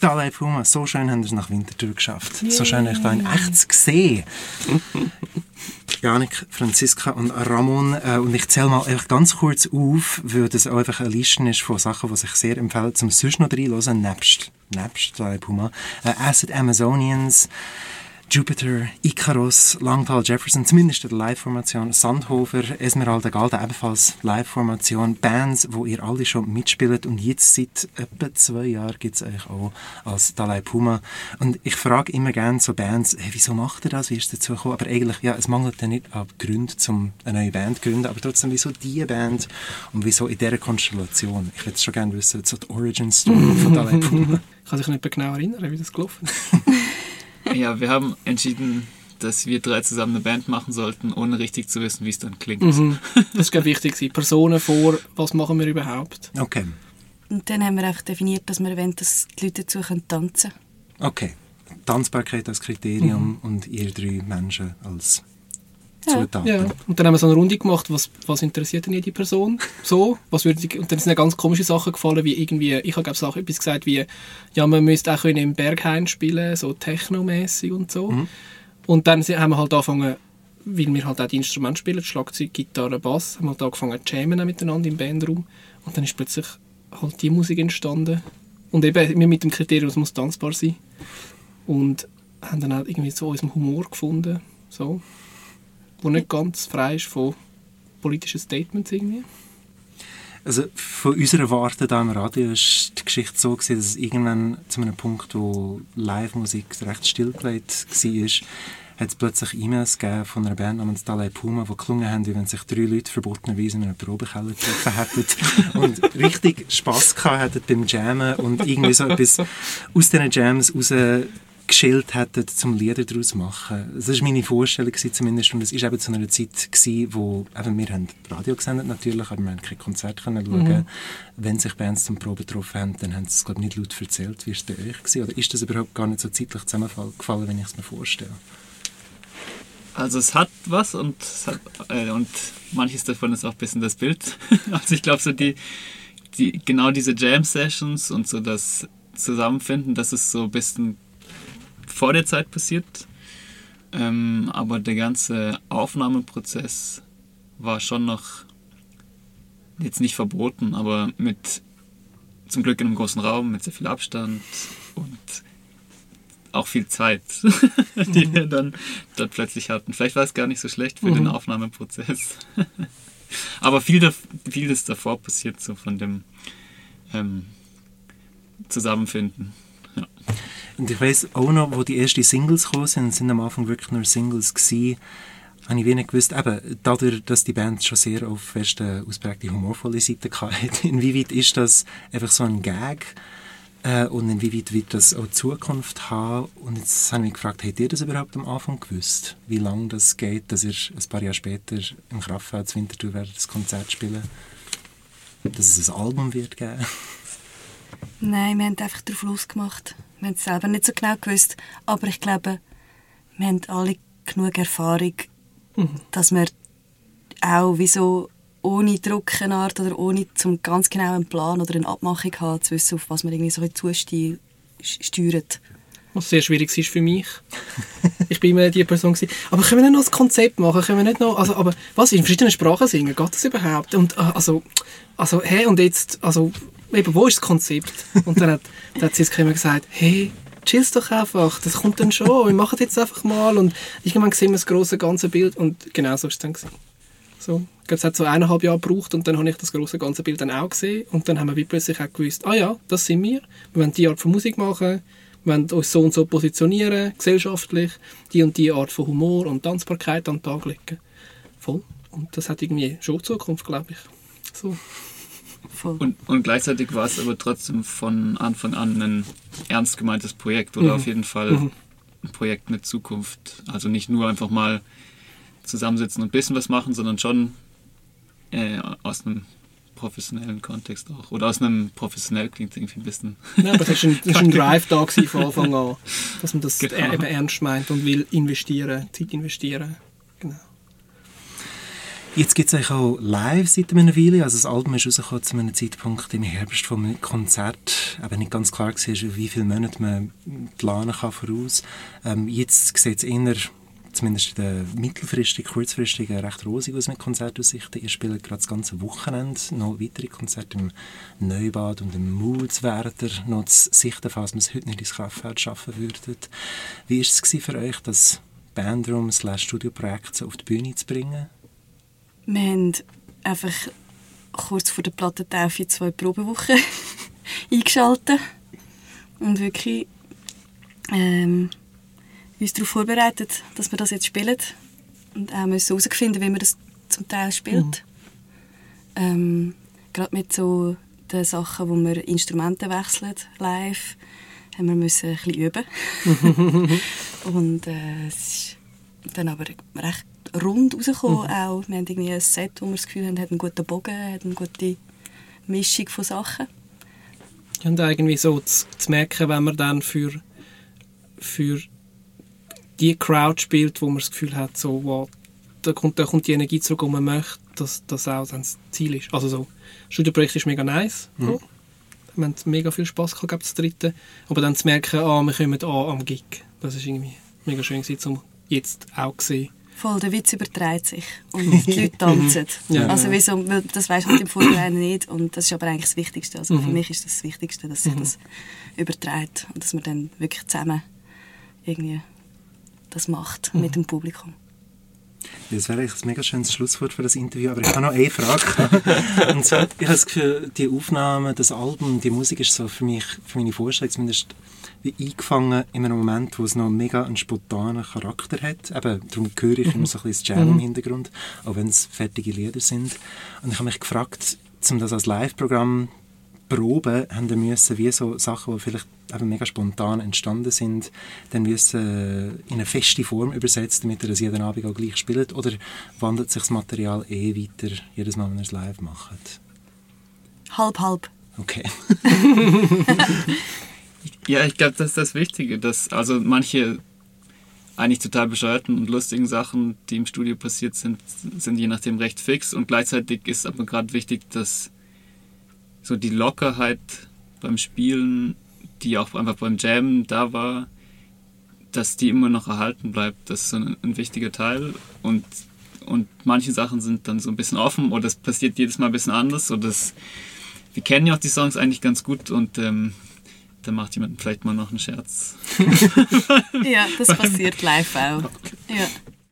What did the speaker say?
Dalai Puma, so schön haben wir es nach Winterthur geschafft. Yeah. So schön euch da in echt gesehen. Janik, Franziska und Ramon. Äh, und ich zähle mal einfach ganz kurz auf, weil das auch einfach eine Liste ist von Sachen, die sich sehr empfehlen, zum sonst noch reinhören, nebst, nebst Dalai Puma. Äh, Acid Amazonians, Jupiter, Icarus, Langtal Jefferson, zumindest in der Live-Formation, Sandhofer, Esmeralda Galda, ebenfalls Live-Formation, Bands, wo ihr alle schon mitspielt und jetzt seit etwa zwei Jahren gibt es euch auch als Dalai Puma. Und ich frage immer gerne so Bands, hey, wieso macht ihr das, wie ist es dazu gekommen? Aber eigentlich, ja, es mangelt ja nicht an Gründen, um eine neue Band zu gründen, aber trotzdem, wieso diese Band und wieso in dieser Konstellation? Ich würde schon gerne wissen, so die Origin-Story von Dalai Puma. Ich kann sich nicht mehr genau erinnern, wie das gelaufen ist. Ja, wir haben entschieden, dass wir drei zusammen eine Band machen sollten, ohne richtig zu wissen, wie es dann klingt. Mhm. Das ist wichtig. Personen vor, was machen wir überhaupt? Okay. Und dann haben wir einfach definiert, dass wir wollen, dass die Leute dazu tanzen können. Okay. Tanzbarkeit als Kriterium mhm. und ihr drei Menschen als Zutaten. Ja. Und dann haben wir so eine Runde gemacht, was, was interessiert denn jede Person so? Was würde die, und dann sind ganz komische Sachen gefallen, wie irgendwie, ich habe glaube ich etwas gesagt wie, ja, man müsste auch im Berghain spielen, so technomäßig und so. Mhm. Und dann haben wir halt angefangen, weil wir halt auch die Instrumente spielen, Schlagzeug, Gitarre, Bass, haben wir halt angefangen zu jammen miteinander im Bandraum. Und dann ist plötzlich halt die Musik entstanden. Und eben wir mit dem Kriterium, es muss tanzbar sein. Und haben dann auch irgendwie so unseren Humor gefunden. So wo nicht ganz frei ist von politischen Statements irgendwie? Also von unserer Warte da im Radio ist die Geschichte so gewesen, dass es irgendwann zu einem Punkt, wo Live-Musik recht stillgelegt war, hat es plötzlich E-Mails gegeben von einer Band namens Dalai Puma, die gelungen haben, wie wenn sich drei Leute verbotenerweise in einem Probekeller getroffen hätten und richtig Spass gehabt hätten beim Jammen und irgendwie so etwas aus diesen Jams raus geschält hätten, zum Lieder daraus zu machen. Das war meine Vorstellung zumindest und es war eben zu einer Zeit, gewesen, wo eben, wir haben Radio gesendet natürlich, aber wir haben kein Konzert können schauen. Mhm. Wenn sich Bands zum Probe getroffen haben, dann haben sie es glaube nicht laut erzählt. Wie war es bei euch? Gewesen? Oder ist das überhaupt gar nicht so zeitlich zusammengefallen, wenn ich es mir vorstelle? Also es hat was und, hat, äh, und manches davon ist auch ein bisschen das Bild. also ich glaube so die, die, genau diese Jam-Sessions und so das Zusammenfinden, das ist so ein bisschen vor der Zeit passiert. Ähm, aber der ganze Aufnahmeprozess war schon noch jetzt nicht verboten, aber mit zum Glück in einem großen Raum mit sehr viel Abstand und auch viel Zeit, die wir dann dort plötzlich hatten. Vielleicht war es gar nicht so schlecht für mhm. den Aufnahmeprozess. aber viel, vieles davor passiert so von dem ähm, Zusammenfinden. Ja. Und ich weiß auch noch, wo die ersten Singles gekommen sind, sind am Anfang wirklich nur Singles gewesen, habe ich wenig gewusst, eben, dadurch, dass die Band schon sehr auf feste, ausprägte, humorvolle Seite hatte, inwieweit ist das einfach so ein Gag äh, und inwieweit wird das auch Zukunft haben? Und jetzt habe ich mich gefragt, habt ihr das überhaupt am Anfang gewusst, wie lange das geht, dass ihr ein paar Jahre später im Kraftfeld Winterthur werdet das Konzert spielen, dass es ein Album wird geben? Nein, wir haben einfach darauf losgemacht. Wir haben es selber nicht so genau gewusst, aber ich glaube, wir haben alle genug Erfahrung, mhm. dass wir auch wie so ohne Druckenart oder ohne zum ganz genau einen Plan oder eine Abmachung haben, zu wissen, auf was man irgendwie so zusteuert. Was sehr schwierig ist für mich. ich bin immer die Person gewesen. Aber können wir nicht noch ein Konzept machen? Können wir nicht noch, also, aber was, in verschiedenen Sprachen singen? Geht das überhaupt? Und, äh, also, also, hey, und jetzt, also, eben, wo ist das Konzept? Und dann hat, dann hat sie immer gesagt, hey, chill's doch einfach, das kommt dann schon, wir machen jetzt einfach mal und irgendwann sehen wir das große ganze Bild und genau so ist es dann gewesen. So, ich glaube, es hat so eineinhalb Jahre gebraucht und dann habe ich das große ganze Bild dann auch gesehen und dann haben wir plötzlich auch gewusst, ah ja, das sind wir, wir wollen die Art von Musik machen, wir wollen uns so und so positionieren, gesellschaftlich, die und die Art von Humor und Tanzbarkeit an den Tag legen. Voll. Und das hat irgendwie schon Zukunft, glaube ich. So. Und, und, gleichzeitig war es aber trotzdem von Anfang an ein ernst gemeintes Projekt oder mhm. auf jeden Fall mhm. ein Projekt mit Zukunft. Also nicht nur einfach mal zusammensitzen und ein bisschen was machen, sondern schon äh, aus einem professionellen Kontext auch. Oder aus einem professionell klingt irgendwie ein bisschen. Ja, aber das war ein, ein Drive da von Anfang an, dass man das genau. eben ernst meint und will investieren, Zeit investieren. Genau. Jetzt gibt es eigentlich auch live seit einer Weile. Also das Album ist rausgekommen zu einem Zeitpunkt im Herbst, man Konzert eben nicht ganz klar war, wie viele Monate man planen kann voraus. Ähm, jetzt sieht es eher, zumindest in der mittelfristig, kurzfristig, recht rosig aus mit Konzertaussichten. Ihr spielt gerade das ganze Wochenende noch weitere Konzerte im Neubad und im Mulzwerder noch zu sichten, falls man es heute nicht ins Kraftfeld schaffen würde. Wie war es für euch, das Bandroom slash Studioprojekt so auf die Bühne zu bringen? Wir haben einfach kurz vor der Plattentaufe zwei Probewochen eingeschaltet und wirklich ähm, uns darauf vorbereitet, dass wir das jetzt spielen und auch müssen herausfinden, wie man das zum Teil spielt. Mhm. Ähm, Gerade mit so den Sachen, wo wir Instrumente wechseln, live, haben wir müssen ein bisschen üben. und äh, es ist dann aber recht rund rausgekommen. Mhm. Auch. Wir haben irgendwie ein Set, wo wir das Gefühl haben, hat einen guten Bogen, hat eine gute Mischung von Sachen. Und irgendwie so zu, zu merken, wenn man dann für, für die Crowd spielt, wo man das Gefühl hat, so, wow, da kommt, da kommt die Energie zurück, und man möchte, dass das auch dann das Ziel ist. Also so, das Studioprojekt ist mega nice. Mhm. So. Wir haben mega viel Spass gehabt, das dritte. Aber dann zu merken, ah, wir kommen an am Gig, das ist irgendwie mega schön gewesen, um jetzt auch zu sehen, Voll, der Witz überträgt sich und die Leute tanzen. ja. Also wieso, das weiß man im Vorhinein nicht und das ist aber eigentlich das Wichtigste. Also mhm. für mich ist das das Wichtigste, dass sich mhm. das überträgt und dass man dann wirklich zusammen irgendwie das macht mhm. mit dem Publikum. Das wäre eigentlich ein mega schönes Schlusswort für das Interview, aber ich habe noch eine Frage. Und zwar, ich habe das Gefühl, die Aufnahme, das Album, die Musik ist so für mich, für meine Vorstellung zumindest wie eingefangen in einem Moment, wo es noch mega einen spontanen Charakter hat. Eben, darum höre ich immer so ein bisschen das Jam im mhm. Hintergrund, auch wenn es fertige Lieder sind. Und ich habe mich gefragt, um das als Live-Programm proben, haben müssen wie so Sachen, die vielleicht eben mega spontan entstanden sind, dann müssen in eine feste Form übersetzen, damit ihr das jeden Abend auch gleich spielt? Oder wandelt sich das Material eh weiter, jedes Mal, wenn ihr es live macht? Halb, halb. Okay. Ja, ich glaube, das ist das Wichtige, dass also manche eigentlich total bescheuerten und lustigen Sachen, die im Studio passiert sind, sind je nachdem recht fix und gleichzeitig ist aber gerade wichtig, dass so die Lockerheit beim Spielen, die auch einfach beim Jammen da war, dass die immer noch erhalten bleibt. Das ist so ein, ein wichtiger Teil und und manche Sachen sind dann so ein bisschen offen oder es passiert jedes Mal ein bisschen anders. Oder das, wir kennen ja auch die Songs eigentlich ganz gut und ähm, da macht jemand vielleicht mal noch einen Scherz. ja, das passiert live auch. Ja.